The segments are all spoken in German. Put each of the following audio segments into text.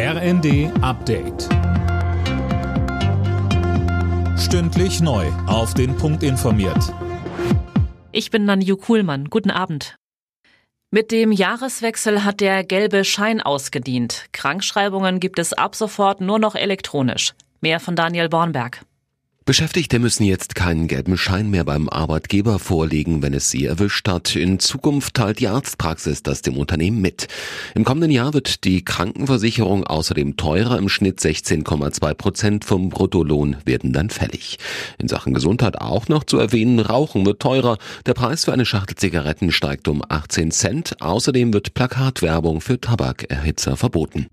RND Update. Stündlich neu. Auf den Punkt informiert. Ich bin Nanju Kuhlmann. Guten Abend. Mit dem Jahreswechsel hat der gelbe Schein ausgedient. Krankschreibungen gibt es ab sofort nur noch elektronisch. Mehr von Daniel Bornberg. Beschäftigte müssen jetzt keinen gelben Schein mehr beim Arbeitgeber vorlegen, wenn es sie erwischt hat. In Zukunft teilt die Arztpraxis das dem Unternehmen mit. Im kommenden Jahr wird die Krankenversicherung außerdem teurer. Im Schnitt 16,2 Prozent vom Bruttolohn werden dann fällig. In Sachen Gesundheit auch noch zu erwähnen, Rauchen wird teurer. Der Preis für eine Schachtel Zigaretten steigt um 18 Cent. Außerdem wird Plakatwerbung für Tabakerhitzer verboten.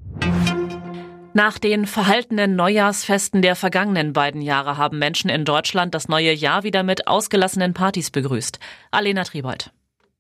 Nach den verhaltenen Neujahrsfesten der vergangenen beiden Jahre haben Menschen in Deutschland das neue Jahr wieder mit ausgelassenen Partys begrüßt. Alena Triebold.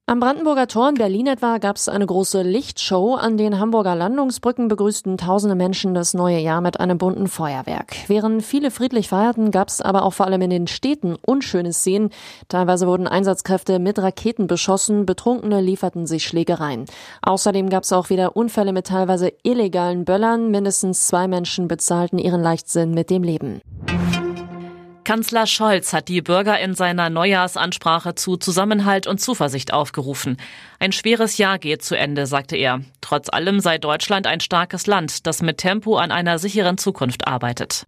Am Brandenburger Tor in Berlin etwa gab es eine große Lichtshow. An den Hamburger Landungsbrücken begrüßten tausende Menschen das neue Jahr mit einem bunten Feuerwerk. Während viele friedlich feierten, gab es aber auch vor allem in den Städten unschöne Szenen. Teilweise wurden Einsatzkräfte mit Raketen beschossen, Betrunkene lieferten sich Schlägereien. Außerdem gab es auch wieder Unfälle mit teilweise illegalen Böllern. Mindestens zwei Menschen bezahlten ihren Leichtsinn mit dem Leben. Kanzler Scholz hat die Bürger in seiner Neujahrsansprache zu Zusammenhalt und Zuversicht aufgerufen. Ein schweres Jahr geht zu Ende, sagte er. Trotz allem sei Deutschland ein starkes Land, das mit Tempo an einer sicheren Zukunft arbeitet.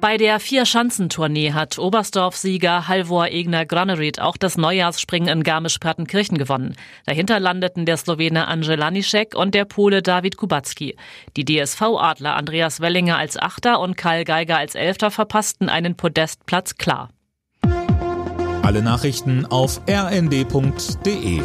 Bei der Vier-Schanzentournee hat Oberstdorf-Sieger Halvor Egner Granerud auch das Neujahrsspringen in Garmisch-Partenkirchen gewonnen. Dahinter landeten der Slowene Andrzej Lanišek und der Pole David Kubacki. Die DSV-Adler Andreas Wellinger als Achter und Karl Geiger als Elfter verpassten einen Podestplatz klar. Alle Nachrichten auf rnd.de